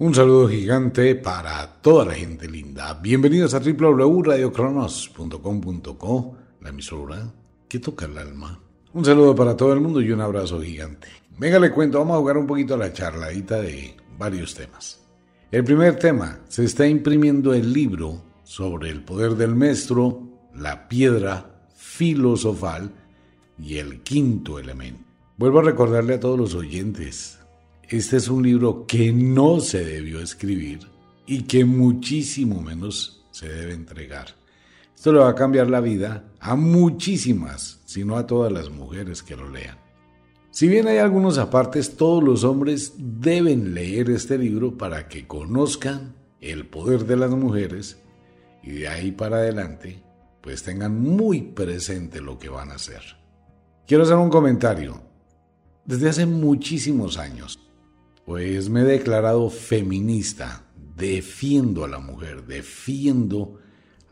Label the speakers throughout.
Speaker 1: Un saludo gigante para toda la gente linda. Bienvenidos a www.radiocronos.com.co, la emisora que toca el alma. Un saludo para todo el mundo y un abrazo gigante. Venga, le cuento, vamos a jugar un poquito a la charladita de varios temas. El primer tema, se está imprimiendo el libro sobre el poder del maestro, la piedra filosofal y el quinto elemento. Vuelvo a recordarle a todos los oyentes, este es un libro que no se debió escribir y que muchísimo menos se debe entregar. Esto le va a cambiar la vida a muchísimas, si no a todas las mujeres que lo lean. Si bien hay algunos apartes, todos los hombres deben leer este libro para que conozcan el poder de las mujeres y de ahí para adelante pues tengan muy presente lo que van a hacer. Quiero hacer un comentario. Desde hace muchísimos años, pues me he declarado feminista, defiendo a la mujer, defiendo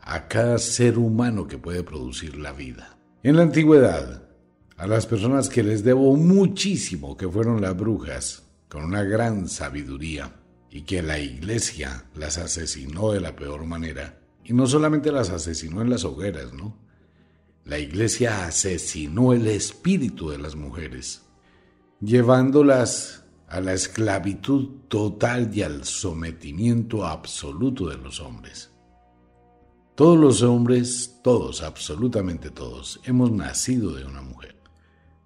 Speaker 1: a cada ser humano que puede producir la vida. En la antigüedad, a las personas que les debo muchísimo, que fueron las brujas, con una gran sabiduría, y que la iglesia las asesinó de la peor manera, y no solamente las asesinó en las hogueras, ¿no? La iglesia asesinó el espíritu de las mujeres, llevándolas a la esclavitud total y al sometimiento absoluto de los hombres. Todos los hombres, todos, absolutamente todos, hemos nacido de una mujer.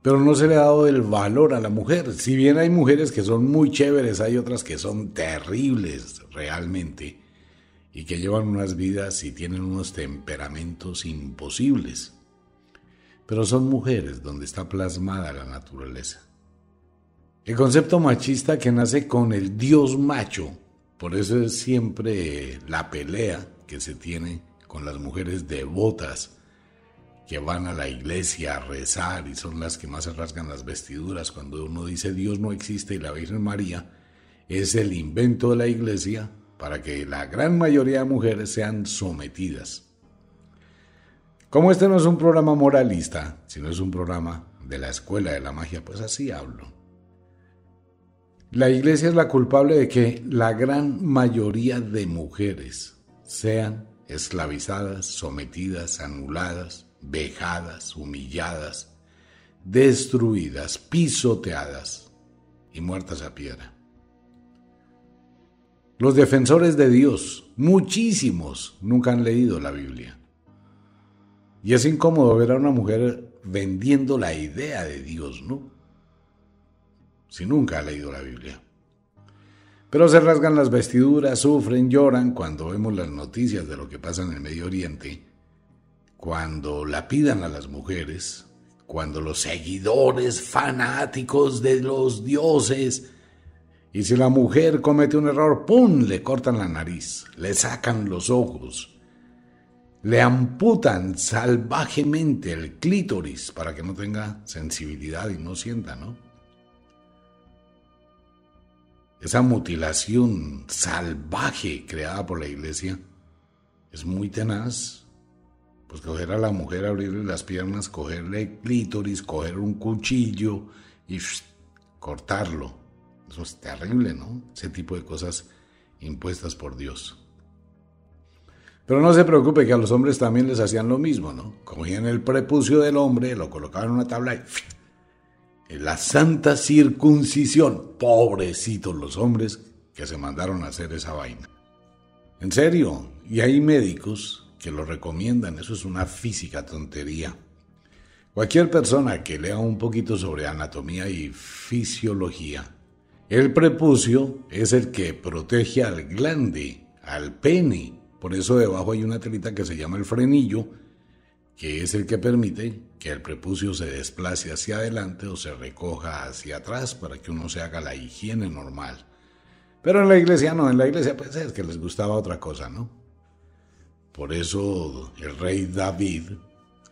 Speaker 1: Pero no se le ha dado el valor a la mujer. Si bien hay mujeres que son muy chéveres, hay otras que son terribles realmente y que llevan unas vidas y tienen unos temperamentos imposibles. Pero son mujeres donde está plasmada la naturaleza. El concepto machista que nace con el Dios macho, por eso es siempre la pelea que se tiene con las mujeres devotas que van a la iglesia a rezar y son las que más se rasgan las vestiduras cuando uno dice Dios no existe y la Virgen María es el invento de la iglesia para que la gran mayoría de mujeres sean sometidas. Como este no es un programa moralista, sino es un programa de la escuela de la magia, pues así hablo. La iglesia es la culpable de que la gran mayoría de mujeres sean esclavizadas, sometidas, anuladas, vejadas, humilladas, destruidas, pisoteadas y muertas a piedra. Los defensores de Dios, muchísimos, nunca han leído la Biblia. Y es incómodo ver a una mujer vendiendo la idea de Dios, ¿no? Si nunca ha leído la Biblia. Pero se rasgan las vestiduras, sufren, lloran cuando vemos las noticias de lo que pasa en el Medio Oriente, cuando la pidan a las mujeres, cuando los seguidores fanáticos de los dioses, y si la mujer comete un error, ¡pum!, le cortan la nariz, le sacan los ojos, le amputan salvajemente el clítoris para que no tenga sensibilidad y no sienta, ¿no? Esa mutilación salvaje creada por la iglesia es muy tenaz. Pues coger a la mujer, abrirle las piernas, cogerle clítoris, coger un cuchillo y cortarlo. Eso es terrible, ¿no? Ese tipo de cosas impuestas por Dios. Pero no se preocupe que a los hombres también les hacían lo mismo, ¿no? Cogían el prepucio del hombre, lo colocaban en una tabla y la santa circuncisión. Pobrecitos los hombres que se mandaron a hacer esa vaina. En serio, y hay médicos que lo recomiendan, eso es una física tontería. Cualquier persona que lea un poquito sobre anatomía y fisiología, el prepucio es el que protege al glande, al pene. Por eso debajo hay una telita que se llama el frenillo, que es el que permite que el prepucio se desplace hacia adelante o se recoja hacia atrás para que uno se haga la higiene normal. Pero en la iglesia no, en la iglesia pues es que les gustaba otra cosa, ¿no? Por eso el rey David,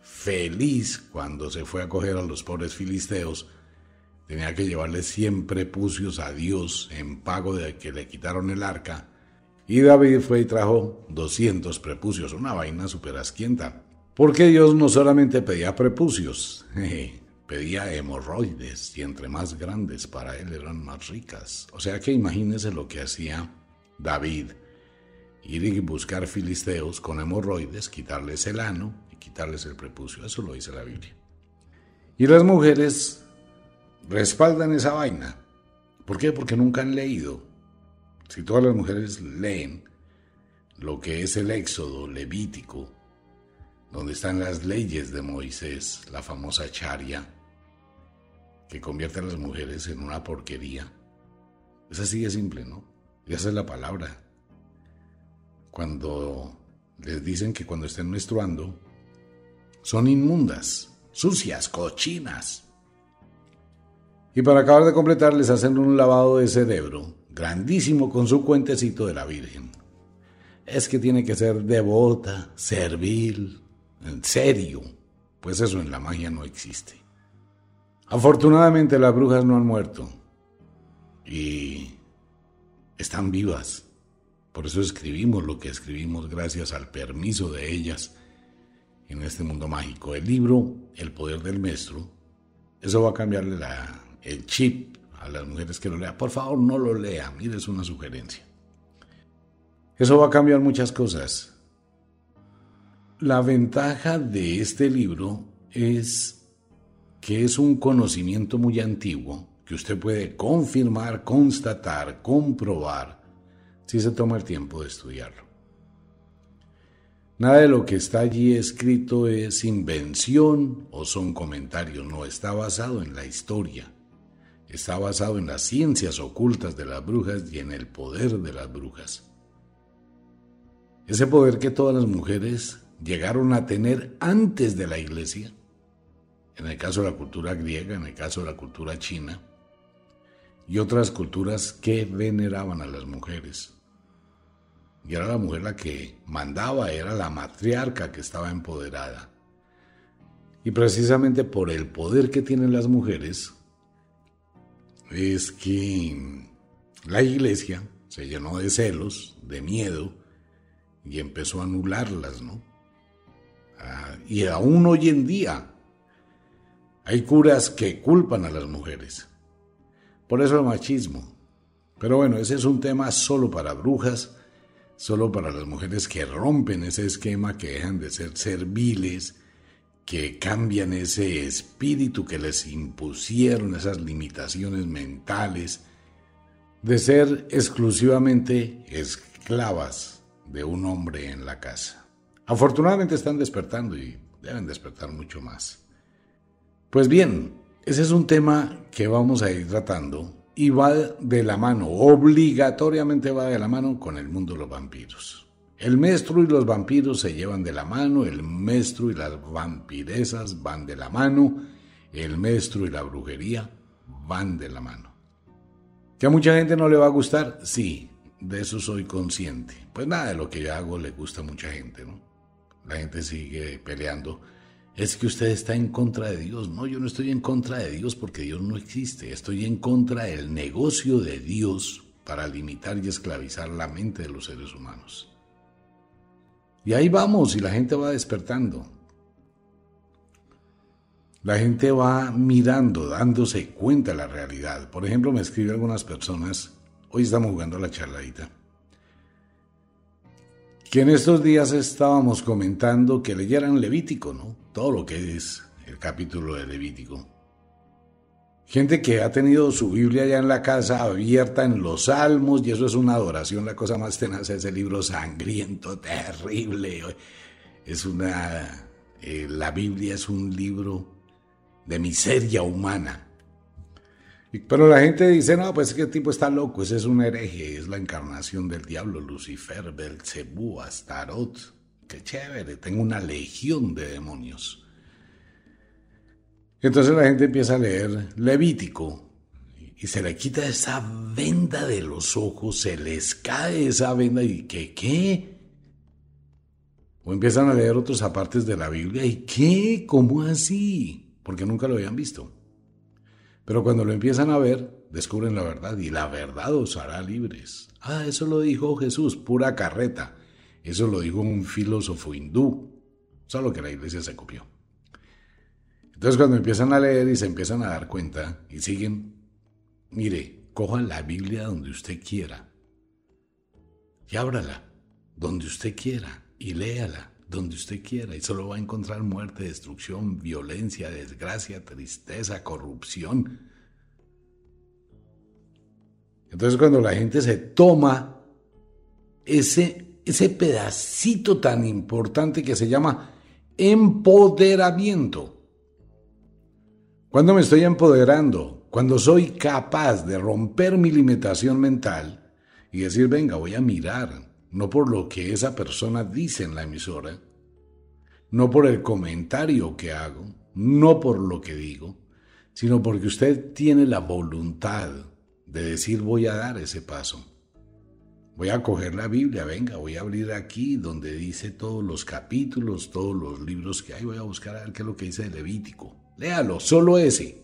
Speaker 1: feliz cuando se fue a coger a los pobres filisteos, tenía que llevarle 100 prepucios a Dios en pago de que le quitaron el arca. Y David fue y trajo 200 prepucios, una vaina súper asquienta. Porque Dios no solamente pedía prepucios, pedía hemorroides y entre más grandes para él eran más ricas. O sea que imagínese lo que hacía David ir y buscar filisteos con hemorroides, quitarles el ano y quitarles el prepucio. Eso lo dice la Biblia. Y las mujeres respaldan esa vaina. ¿Por qué? Porque nunca han leído. Si todas las mujeres leen lo que es el Éxodo Levítico, donde están las leyes de Moisés, la famosa charia, que convierte a las mujeres en una porquería. Es así de simple, ¿no? Y esa es la palabra. Cuando les dicen que cuando estén menstruando, son inmundas, sucias, cochinas. Y para acabar de completar, les hacen un lavado de cerebro grandísimo con su cuentecito de la Virgen. Es que tiene que ser devota, servil, en serio, pues eso en la magia no existe. Afortunadamente las brujas no han muerto y están vivas. Por eso escribimos lo que escribimos gracias al permiso de ellas en este mundo mágico. El libro El poder del maestro, eso va a cambiarle el chip a las mujeres que lo lean. Por favor, no lo lea, mire, es una sugerencia. Eso va a cambiar muchas cosas. La ventaja de este libro es que es un conocimiento muy antiguo que usted puede confirmar, constatar, comprobar, si se toma el tiempo de estudiarlo. Nada de lo que está allí escrito es invención o son comentarios, no está basado en la historia, está basado en las ciencias ocultas de las brujas y en el poder de las brujas. Ese poder que todas las mujeres llegaron a tener antes de la iglesia en el caso de la cultura griega, en el caso de la cultura china, y otras culturas que veneraban a las mujeres. Y era la mujer la que mandaba, era la matriarca que estaba empoderada. Y precisamente por el poder que tienen las mujeres, es que la iglesia se llenó de celos, de miedo, y empezó a anularlas, ¿no? Ah, y aún hoy en día hay curas que culpan a las mujeres. Por eso el machismo. Pero bueno, ese es un tema solo para brujas, solo para las mujeres que rompen ese esquema, que dejan de ser serviles, que cambian ese espíritu que les impusieron, esas limitaciones mentales, de ser exclusivamente esclavas de un hombre en la casa. Afortunadamente están despertando y deben despertar mucho más. Pues bien, ese es un tema que vamos a ir tratando y va de la mano, obligatoriamente va de la mano con el mundo de los vampiros. El maestro y los vampiros se llevan de la mano, el maestro y las vampiresas van de la mano, el maestro y la brujería van de la mano. ¿Que a mucha gente no le va a gustar? Sí, de eso soy consciente. Pues nada de lo que yo hago le gusta a mucha gente, ¿no? La gente sigue peleando es que usted está en contra de Dios. No, yo no estoy en contra de Dios porque Dios no existe. Estoy en contra del negocio de Dios para limitar y esclavizar la mente de los seres humanos. Y ahí vamos y la gente va despertando. La gente va mirando, dándose cuenta de la realidad. Por ejemplo, me escriben algunas personas, hoy estamos jugando a la charladita que en estos días estábamos comentando que leyeran Levítico, ¿no? Todo lo que es el capítulo de Levítico. Gente que ha tenido su Biblia ya en la casa abierta en los salmos y eso es una adoración, la cosa más tenaz, ese libro sangriento, terrible. Es una... Eh, la Biblia es un libro de miseria humana. Pero la gente dice, no, pues que tipo está loco, ese es un hereje, es la encarnación del diablo, Lucifer, Belcebú, Astarot. Qué chévere, tengo una legión de demonios. Entonces la gente empieza a leer Levítico y se le quita esa venda de los ojos, se les cae esa venda y que qué. O empiezan a leer otros apartes de la Biblia y qué, ¿cómo así? Porque nunca lo habían visto. Pero cuando lo empiezan a ver, descubren la verdad y la verdad os hará libres. Ah, eso lo dijo Jesús, pura carreta. Eso lo dijo un filósofo hindú, solo que la iglesia se copió. Entonces cuando empiezan a leer y se empiezan a dar cuenta y siguen, mire, cojan la Biblia donde usted quiera. y ábrala donde usted quiera y léala donde usted quiera y solo va a encontrar muerte, destrucción, violencia, desgracia, tristeza, corrupción. Entonces cuando la gente se toma ese, ese pedacito tan importante que se llama empoderamiento, cuando me estoy empoderando, cuando soy capaz de romper mi limitación mental y decir, venga, voy a mirar, no por lo que esa persona dice en la emisora, no por el comentario que hago, no por lo que digo, sino porque usted tiene la voluntad de decir voy a dar ese paso. Voy a coger la Biblia, venga, voy a abrir aquí donde dice todos los capítulos, todos los libros que hay, voy a buscar a ver qué es lo que dice el Levítico. Léalo, solo ese.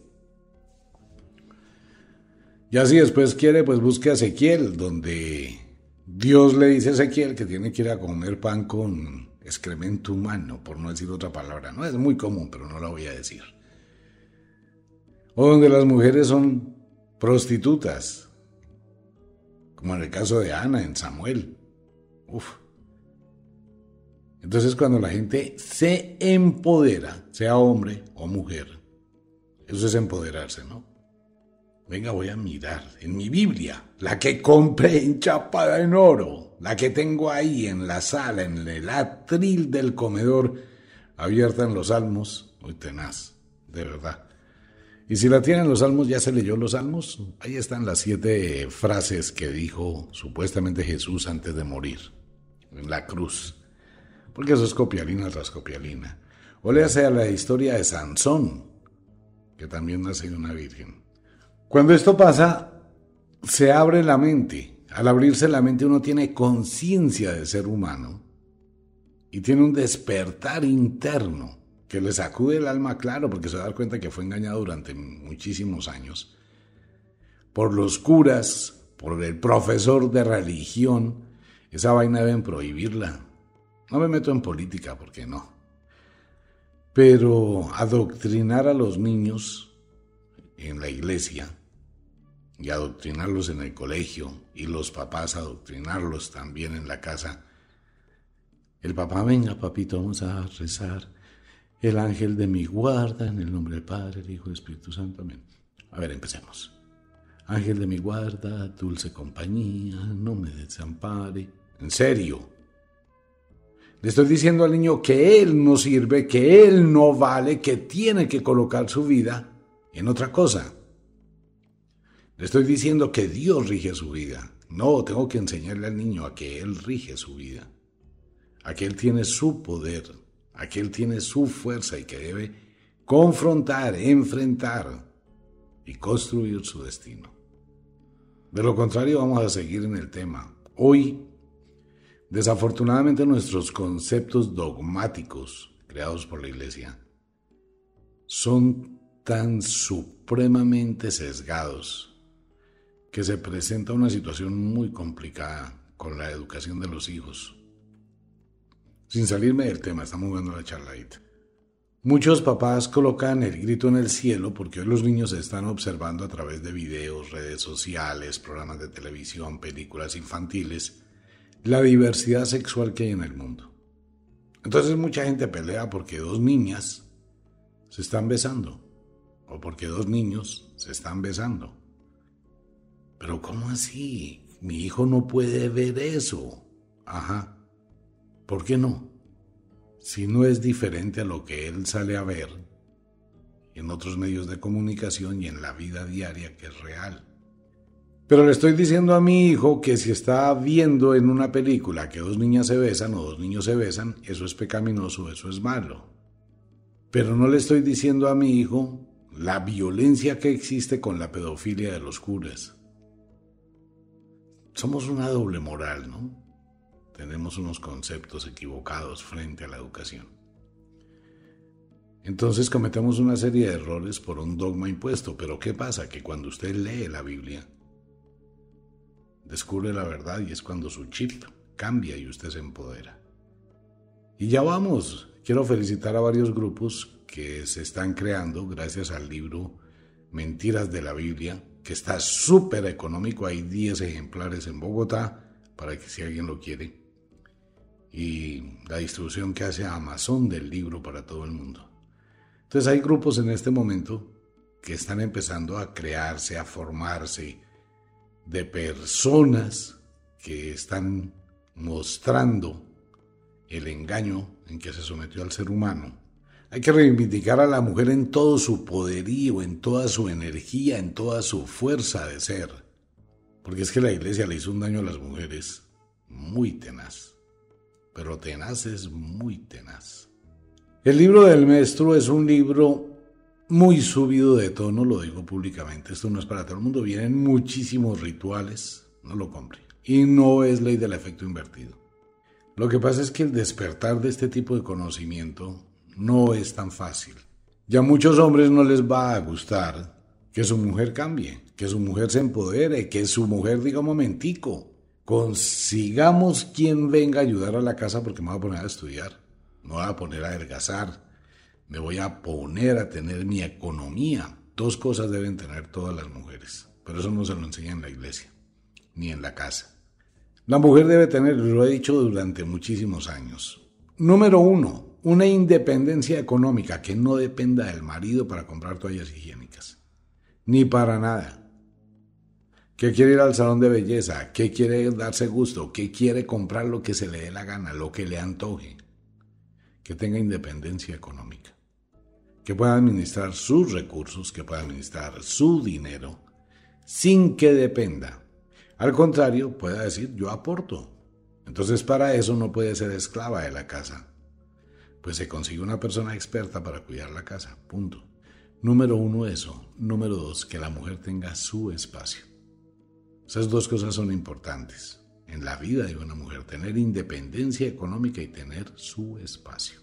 Speaker 1: Y así después quiere, pues busque a Ezequiel, donde Dios le dice a Ezequiel que tiene que ir a comer pan con excremento humano, por no decir otra palabra. No es muy común, pero no la voy a decir. O donde las mujeres son prostitutas, como en el caso de Ana en Samuel. Uf. Entonces cuando la gente se empodera, sea hombre o mujer, eso es empoderarse, ¿no? Venga, voy a mirar en mi Biblia, la que compré enchapada en oro, la que tengo ahí en la sala, en el atril del comedor, abierta en los salmos, muy tenaz, de verdad. Y si la tienen los salmos, ya se leyó los salmos. Ahí están las siete frases que dijo supuestamente Jesús antes de morir, en la cruz. Porque eso es copialina tras copialina. O le hace a la historia de Sansón, que también nace de una virgen. Cuando esto pasa, se abre la mente. Al abrirse la mente uno tiene conciencia de ser humano y tiene un despertar interno que le sacude el alma, claro, porque se da cuenta que fue engañado durante muchísimos años por los curas, por el profesor de religión. Esa vaina deben prohibirla. No me meto en política, porque no. Pero adoctrinar a los niños en la iglesia y adoctrinarlos en el colegio y los papás adoctrinarlos también en la casa. El papá, venga papito, vamos a rezar. El ángel de mi guarda, en el nombre del Padre, el Hijo y Espíritu Santo. Amén. A ver, empecemos. Ángel de mi guarda, dulce compañía, no me desampare. En serio. Le estoy diciendo al niño que él no sirve, que él no vale, que tiene que colocar su vida en otra cosa. Le estoy diciendo que Dios rige su vida. No, tengo que enseñarle al niño a que Él rige su vida, a que Él tiene su poder, a que Él tiene su fuerza y que debe confrontar, enfrentar y construir su destino. De lo contrario, vamos a seguir en el tema. Hoy, desafortunadamente, nuestros conceptos dogmáticos creados por la Iglesia son tan supremamente sesgados que se presenta una situación muy complicada con la educación de los hijos. Sin salirme del tema, estamos viendo la charladita. Muchos papás colocan el grito en el cielo porque hoy los niños se están observando a través de videos, redes sociales, programas de televisión, películas infantiles, la diversidad sexual que hay en el mundo. Entonces mucha gente pelea porque dos niñas se están besando o porque dos niños se están besando. Pero ¿cómo así? Mi hijo no puede ver eso. Ajá. ¿Por qué no? Si no es diferente a lo que él sale a ver en otros medios de comunicación y en la vida diaria que es real. Pero le estoy diciendo a mi hijo que si está viendo en una película que dos niñas se besan o dos niños se besan, eso es pecaminoso, eso es malo. Pero no le estoy diciendo a mi hijo la violencia que existe con la pedofilia de los curas somos una doble moral, ¿no? Tenemos unos conceptos equivocados frente a la educación. Entonces cometemos una serie de errores por un dogma impuesto, pero ¿qué pasa? Que cuando usted lee la Biblia, descubre la verdad y es cuando su chip cambia y usted se empodera. Y ya vamos, quiero felicitar a varios grupos que se están creando gracias al libro Mentiras de la Biblia, que está súper económico, hay 10 ejemplares en Bogotá, para que si alguien lo quiere. Y la distribución que hace Amazon del libro para todo el mundo. Entonces hay grupos en este momento que están empezando a crearse, a formarse de personas que están mostrando el engaño en que se sometió al ser humano. Hay que reivindicar a la mujer en todo su poderío, en toda su energía, en toda su fuerza de ser. Porque es que la iglesia le hizo un daño a las mujeres muy tenaz. Pero tenaz es muy tenaz. El libro del maestro es un libro muy subido de tono, lo digo públicamente. Esto no es para todo el mundo. Vienen muchísimos rituales. No lo compre. Y no es ley del efecto invertido. Lo que pasa es que el despertar de este tipo de conocimiento no es tan fácil. Ya a muchos hombres no les va a gustar que su mujer cambie, que su mujer se empodere, que su mujer diga un momentico, consigamos quien venga a ayudar a la casa porque me voy a poner a estudiar, me voy a poner a adelgazar, me voy a poner a tener mi economía. Dos cosas deben tener todas las mujeres, pero eso no se lo enseña en la iglesia, ni en la casa. La mujer debe tener, lo he dicho durante muchísimos años. Número uno, una independencia económica que no dependa del marido para comprar toallas higiénicas. Ni para nada. Que quiere ir al salón de belleza, que quiere darse gusto, que quiere comprar lo que se le dé la gana, lo que le antoje. Que tenga independencia económica. Que pueda administrar sus recursos, que pueda administrar su dinero, sin que dependa al contrario, puede decir, yo aporto. Entonces para eso no puede ser esclava de la casa. Pues se consigue una persona experta para cuidar la casa. Punto. Número uno, eso. Número dos, que la mujer tenga su espacio. Esas dos cosas son importantes en la vida de una mujer, tener independencia económica y tener su espacio.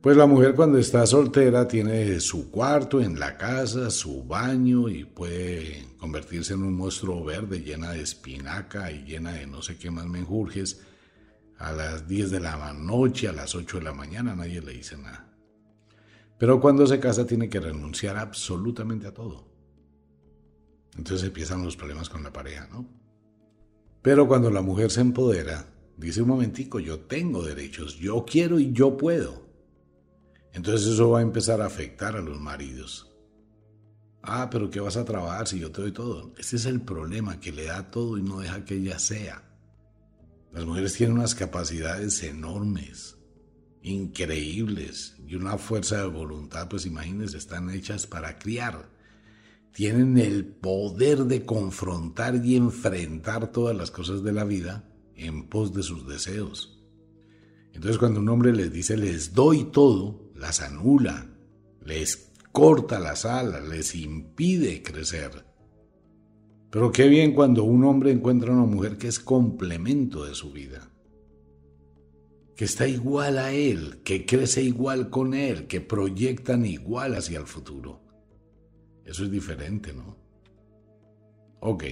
Speaker 1: Pues la mujer cuando está soltera tiene su cuarto en la casa, su baño y puede convertirse en un monstruo verde llena de espinaca y llena de no sé qué más menjurjes. A las 10 de la noche, a las 8 de la mañana, nadie le dice nada. Pero cuando se casa tiene que renunciar absolutamente a todo. Entonces empiezan los problemas con la pareja, ¿no? Pero cuando la mujer se empodera, dice un momentico, yo tengo derechos, yo quiero y yo puedo. Entonces eso va a empezar a afectar a los maridos. Ah, pero ¿qué vas a trabajar si yo te doy todo? Ese es el problema, que le da todo y no deja que ella sea. Las mujeres tienen unas capacidades enormes, increíbles, y una fuerza de voluntad, pues imagínense, están hechas para criar. Tienen el poder de confrontar y enfrentar todas las cosas de la vida en pos de sus deseos. Entonces cuando un hombre les dice les doy todo, las anula, les corta las alas, les impide crecer. Pero qué bien cuando un hombre encuentra una mujer que es complemento de su vida, que está igual a él, que crece igual con él, que proyectan igual hacia el futuro. Eso es diferente, ¿no? Ok.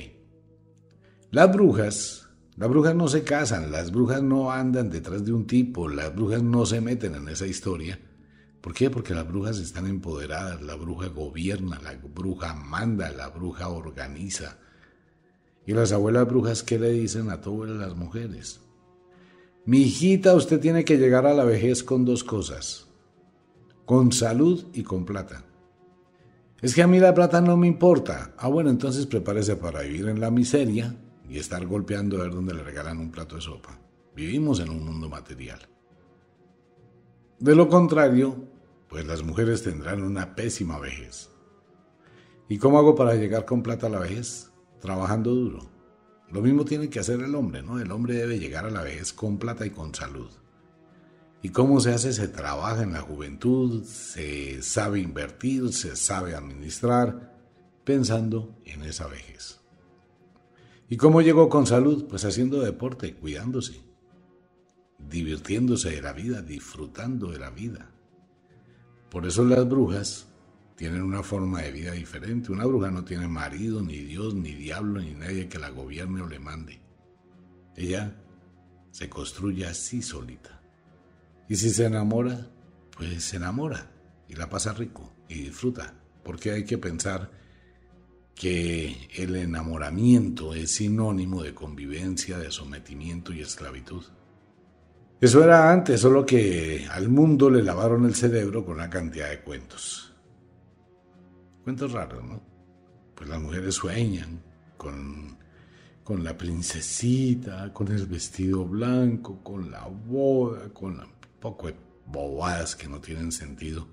Speaker 1: Las brujas, las brujas no se casan, las brujas no andan detrás de un tipo, las brujas no se meten en esa historia ¿Por qué? Porque las brujas están empoderadas, la bruja gobierna, la bruja manda, la bruja organiza. Y las abuelas brujas, ¿qué le dicen a todas las mujeres? Mi hijita, usted tiene que llegar a la vejez con dos cosas, con salud y con plata. Es que a mí la plata no me importa. Ah, bueno, entonces prepárese para vivir en la miseria y estar golpeando a ver dónde le regalan un plato de sopa. Vivimos en un mundo material. De lo contrario, pues las mujeres tendrán una pésima vejez. ¿Y cómo hago para llegar con plata a la vejez? Trabajando duro. Lo mismo tiene que hacer el hombre, ¿no? El hombre debe llegar a la vejez con plata y con salud. ¿Y cómo se hace? Se trabaja en la juventud, se sabe invertir, se sabe administrar, pensando en esa vejez. ¿Y cómo llegó con salud? Pues haciendo deporte, cuidándose divirtiéndose de la vida, disfrutando de la vida. Por eso las brujas tienen una forma de vida diferente. Una bruja no tiene marido, ni Dios, ni diablo, ni nadie que la gobierne o le mande. Ella se construye así solita. Y si se enamora, pues se enamora y la pasa rico y disfruta. Porque hay que pensar que el enamoramiento es sinónimo de convivencia, de sometimiento y esclavitud. Eso era antes, solo que al mundo le lavaron el cerebro con una cantidad de cuentos. Cuentos raros, ¿no? Pues las mujeres sueñan con, con la princesita, con el vestido blanco, con la boda, con un poco de bobadas que no tienen sentido.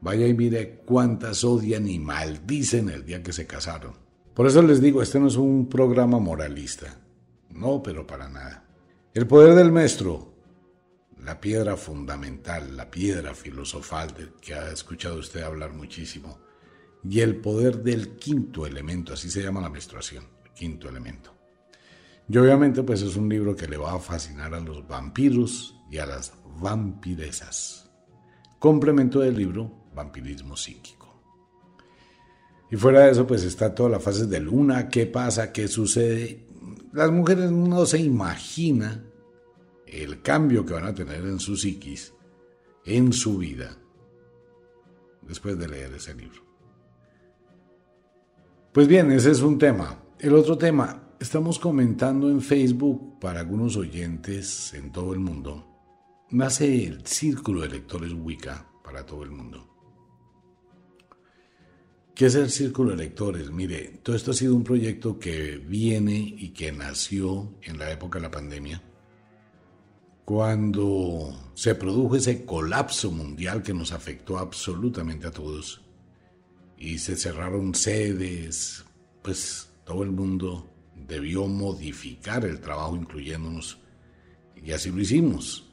Speaker 1: Vaya y mire cuántas odian y maldicen el día que se casaron. Por eso les digo, este no es un programa moralista. No, pero para nada. El poder del maestro, la piedra fundamental, la piedra filosofal que ha escuchado usted hablar muchísimo, y el poder del quinto elemento, así se llama la menstruación, quinto elemento. Y obviamente pues es un libro que le va a fascinar a los vampiros y a las vampiresas. Complemento del libro Vampirismo psíquico. Y fuera de eso pues está toda la fase de luna, qué pasa, qué sucede. Las mujeres no se imaginan el cambio que van a tener en su psiquis, en su vida, después de leer ese libro. Pues bien, ese es un tema. El otro tema, estamos comentando en Facebook para algunos oyentes en todo el mundo. Nace el Círculo de Lectores Wicca para todo el mundo. ¿Qué es el Círculo de Lectores? Mire, todo esto ha sido un proyecto que viene y que nació en la época de la pandemia cuando se produjo ese colapso mundial que nos afectó absolutamente a todos y se cerraron sedes, pues todo el mundo debió modificar el trabajo incluyéndonos y así lo hicimos.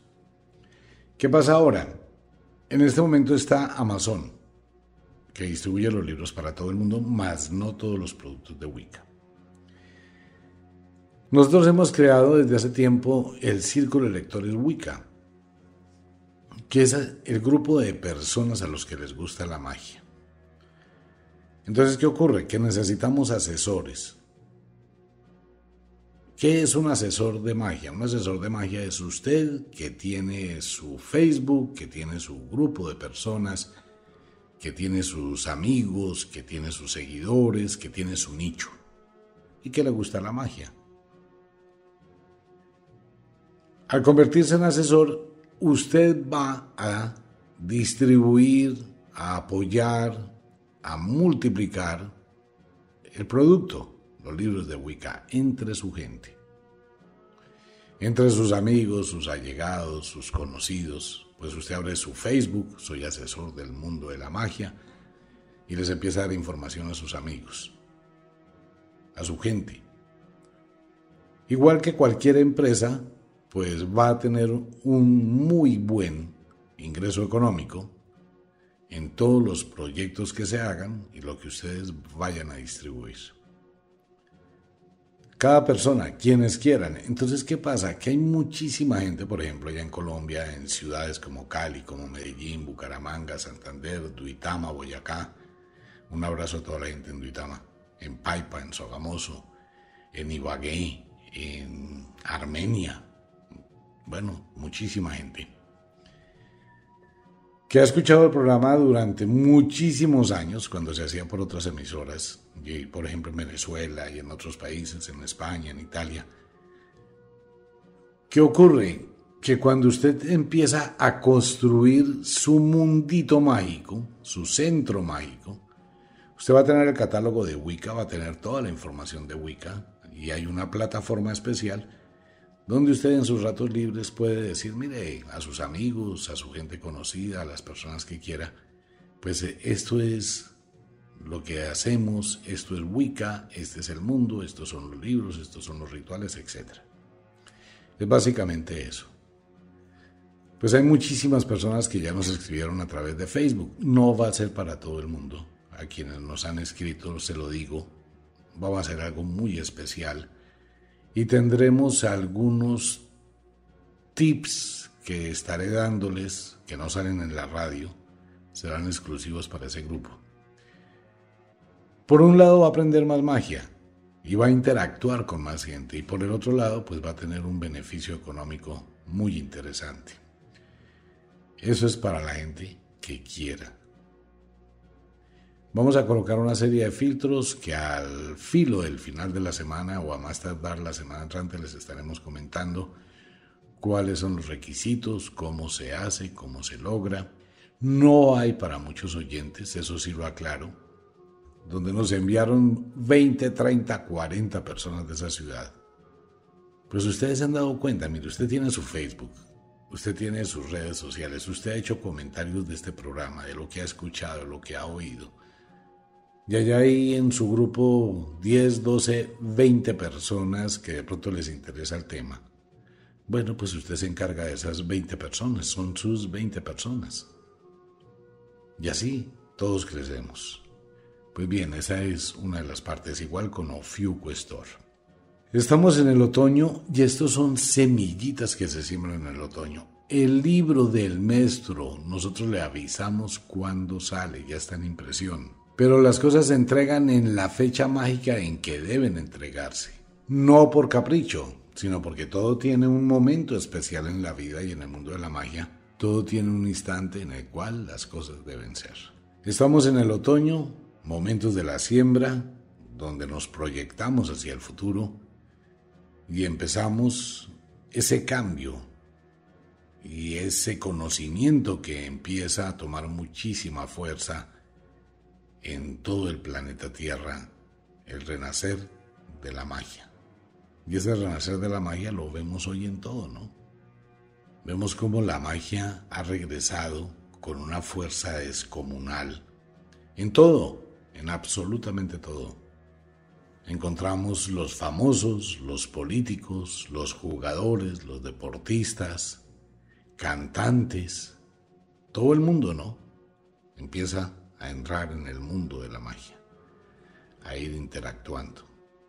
Speaker 1: ¿Qué pasa ahora? En este momento está Amazon, que distribuye los libros para todo el mundo, más no todos los productos de Wicca. Nosotros hemos creado desde hace tiempo el Círculo de Lectores Wicca, que es el grupo de personas a los que les gusta la magia. Entonces, ¿qué ocurre? Que necesitamos asesores. ¿Qué es un asesor de magia? Un asesor de magia es usted que tiene su Facebook, que tiene su grupo de personas, que tiene sus amigos, que tiene sus seguidores, que tiene su nicho y que le gusta la magia. Al convertirse en asesor, usted va a distribuir, a apoyar, a multiplicar el producto, los libros de Wicca, entre su gente, entre sus amigos, sus allegados, sus conocidos. Pues usted abre su Facebook, soy asesor del mundo de la magia, y les empieza a dar información a sus amigos, a su gente. Igual que cualquier empresa, pues va a tener un muy buen ingreso económico en todos los proyectos que se hagan y lo que ustedes vayan a distribuir. Cada persona, quienes quieran. Entonces, ¿qué pasa? Que hay muchísima gente, por ejemplo, allá en Colombia, en ciudades como Cali, como Medellín, Bucaramanga, Santander, Duitama, Boyacá. Un abrazo a toda la gente en Duitama, en Paipa, en Sogamoso, en Ibagué, en Armenia, bueno, muchísima gente, que ha escuchado el programa durante muchísimos años, cuando se hacía por otras emisoras, por ejemplo en Venezuela y en otros países, en España, en Italia. ¿Qué ocurre? Que cuando usted empieza a construir su mundito mágico, su centro mágico, usted va a tener el catálogo de Wicca, va a tener toda la información de Wicca, y hay una plataforma especial donde usted en sus ratos libres puede decir, mire, a sus amigos, a su gente conocida, a las personas que quiera, pues eh, esto es lo que hacemos, esto es Wicca, este es el mundo, estos son los libros, estos son los rituales, etc. Es básicamente eso. Pues hay muchísimas personas que ya nos escribieron a través de Facebook. No va a ser para todo el mundo. A quienes nos han escrito, se lo digo, vamos a hacer algo muy especial y tendremos algunos tips que estaré dándoles que no salen en la radio, serán exclusivos para ese grupo. Por un lado va a aprender más magia y va a interactuar con más gente y por el otro lado pues va a tener un beneficio económico muy interesante. Eso es para la gente que quiera. Vamos a colocar una serie de filtros que al filo del final de la semana o a más tardar la semana entrante les estaremos comentando cuáles son los requisitos, cómo se hace, cómo se logra. No hay para muchos oyentes, eso sí lo aclaro, donde nos enviaron 20, 30, 40 personas de esa ciudad. Pues ustedes se han dado cuenta, mire, usted tiene su Facebook, usted tiene sus redes sociales, usted ha hecho comentarios de este programa, de lo que ha escuchado, de lo que ha oído. Y allá hay en su grupo 10, 12, 20 personas que de pronto les interesa el tema. Bueno, pues usted se encarga de esas 20 personas, son sus 20 personas. Y así todos crecemos. Pues bien, esa es una de las partes, igual con Ofiu Questor. Estamos en el otoño y estos son semillitas que se siembran en el otoño. El libro del maestro, nosotros le avisamos cuando sale, ya está en impresión. Pero las cosas se entregan en la fecha mágica en que deben entregarse. No por capricho, sino porque todo tiene un momento especial en la vida y en el mundo de la magia. Todo tiene un instante en el cual las cosas deben ser. Estamos en el otoño, momentos de la siembra, donde nos proyectamos hacia el futuro y empezamos ese cambio y ese conocimiento que empieza a tomar muchísima fuerza en todo el planeta Tierra, el renacer de la magia. Y ese renacer de la magia lo vemos hoy en todo, ¿no? Vemos cómo la magia ha regresado con una fuerza descomunal en todo, en absolutamente todo. Encontramos los famosos, los políticos, los jugadores, los deportistas, cantantes, todo el mundo, ¿no? Empieza a entrar en el mundo de la magia, a ir interactuando,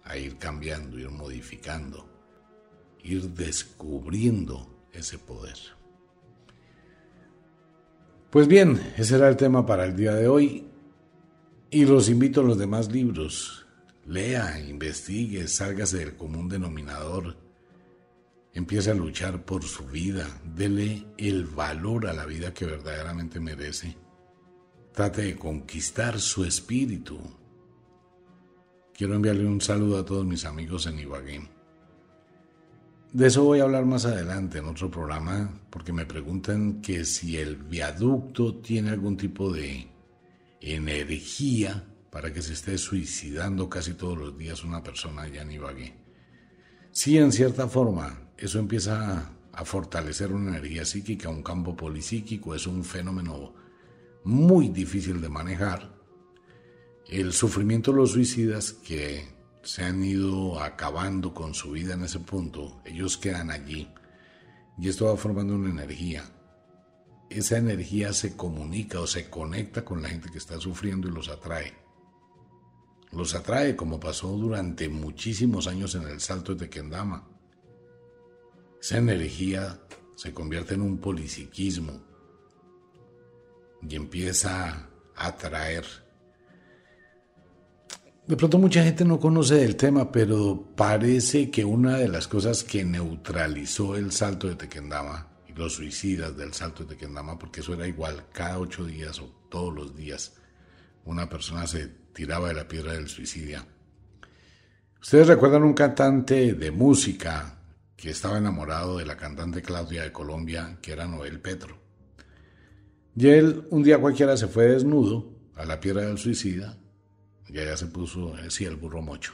Speaker 1: a ir cambiando, ir modificando, ir descubriendo ese poder. Pues bien, ese era el tema para el día de hoy y los invito a los demás libros. Lea, investigue, sálgase del común denominador Empiece a luchar por su vida, dele el valor a la vida que verdaderamente merece. Trate de conquistar su espíritu. Quiero enviarle un saludo a todos mis amigos en Ibagué. De eso voy a hablar más adelante en otro programa, porque me preguntan que si el viaducto tiene algún tipo de energía para que se esté suicidando casi todos los días una persona allá en Ibagué. Sí, en cierta forma, eso empieza a fortalecer una energía psíquica, un campo polipsíquico, es un fenómeno muy difícil de manejar. El sufrimiento de los suicidas que se han ido acabando con su vida en ese punto, ellos quedan allí y esto va formando una energía. Esa energía se comunica o se conecta con la gente que está sufriendo y los atrae. Los atrae como pasó durante muchísimos años en el salto de Tequendama esa energía se convierte en un polipsiquismo y empieza a atraer. De pronto mucha gente no conoce el tema, pero parece que una de las cosas que neutralizó el salto de Tequendama y los suicidas del salto de Tequendama, porque eso era igual, cada ocho días o todos los días, una persona se tiraba de la piedra del suicidio. Ustedes recuerdan un cantante de música que estaba enamorado de la cantante Claudia de Colombia, que era Noel Petro. Y él un día cualquiera se fue desnudo a la piedra del suicida, y allá se puso, eh, sí, el burro mocho.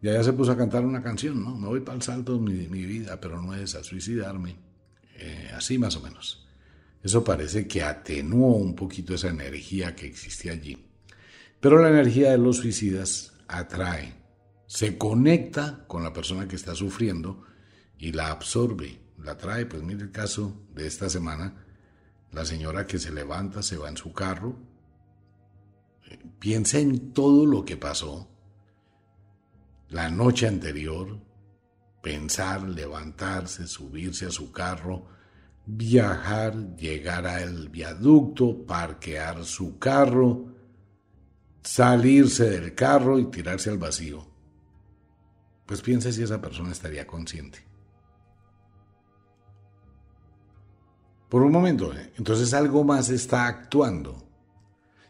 Speaker 1: Y allá se puso a cantar una canción, ¿no? Me voy para el salto de mi, vida, pero no es a suicidarme. Eh, así más o menos. Eso parece que atenuó un poquito esa energía que existía allí. Pero la energía de los suicidas atrae, se conecta con la persona que está sufriendo y la absorbe, la trae. Pues mire el caso de esta semana, la señora que se levanta, se va en su carro, eh, piensa en todo lo que pasó la noche anterior, pensar, levantarse, subirse a su carro, viajar, llegar al viaducto, parquear su carro, salirse del carro y tirarse al vacío. Pues piensa si esa persona estaría consciente. Por un momento. Entonces algo más está actuando.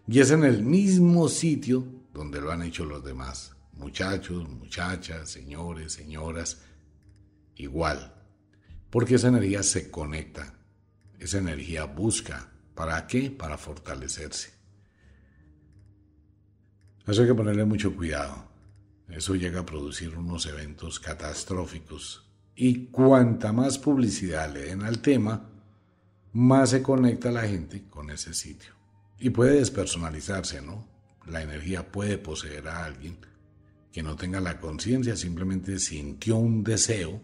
Speaker 1: Y es en el mismo sitio donde lo han hecho los demás. Muchachos, muchachas, señores, señoras. Igual. Porque esa energía se conecta. Esa energía busca. ¿Para qué? Para fortalecerse. Eso hay que ponerle mucho cuidado. Eso llega a producir unos eventos catastróficos. Y cuanta más publicidad le den al tema, más se conecta la gente con ese sitio. Y puede despersonalizarse, ¿no? La energía puede poseer a alguien que no tenga la conciencia, simplemente sintió un deseo,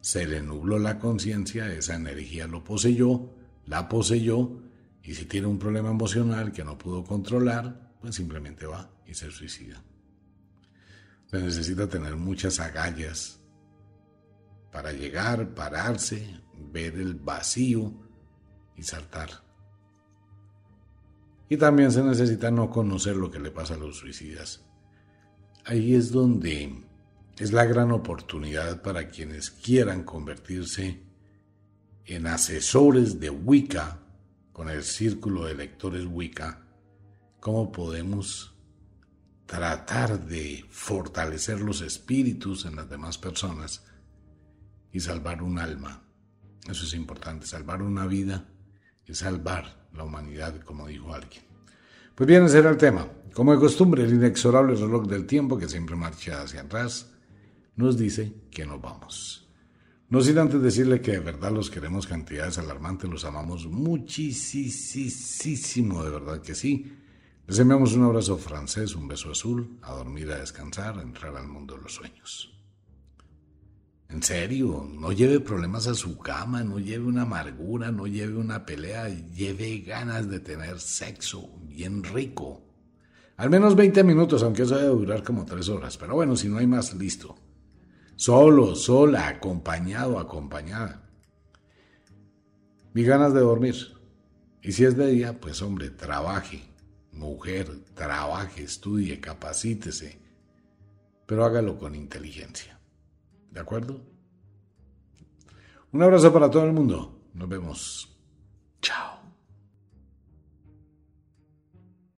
Speaker 1: se le nubló la conciencia, esa energía lo poseyó, la poseyó, y si tiene un problema emocional que no pudo controlar, pues simplemente va y se suicida. Se necesita tener muchas agallas para llegar, pararse, ver el vacío y saltar. Y también se necesita no conocer lo que le pasa a los suicidas. Ahí es donde es la gran oportunidad para quienes quieran convertirse en asesores de Wicca, con el círculo de lectores Wicca, cómo podemos tratar de fortalecer los espíritus en las demás personas y salvar un alma. Eso es importante, salvar una vida salvar la humanidad, como dijo alguien. Pues bien, ese era el tema. Como de costumbre, el inexorable reloj del tiempo, que siempre marcha hacia atrás, nos dice que nos vamos. No sin antes decirle que de verdad los queremos cantidades alarmantes, los amamos muchísimo, de verdad que sí. Les enviamos un abrazo francés, un beso azul, a dormir, a descansar, a entrar al mundo de los sueños. En serio, no lleve problemas a su cama, no lleve una amargura, no lleve una pelea, lleve ganas de tener sexo bien rico. Al menos 20 minutos, aunque eso debe durar como 3 horas. Pero bueno, si no hay más, listo. Solo, sola, acompañado, acompañada. Mi ganas de dormir. Y si es de día, pues hombre, trabaje, mujer, trabaje, estudie, capacítese, pero hágalo con inteligencia. ¿De acuerdo? Un abrazo para todo el mundo. Nos vemos. Chao.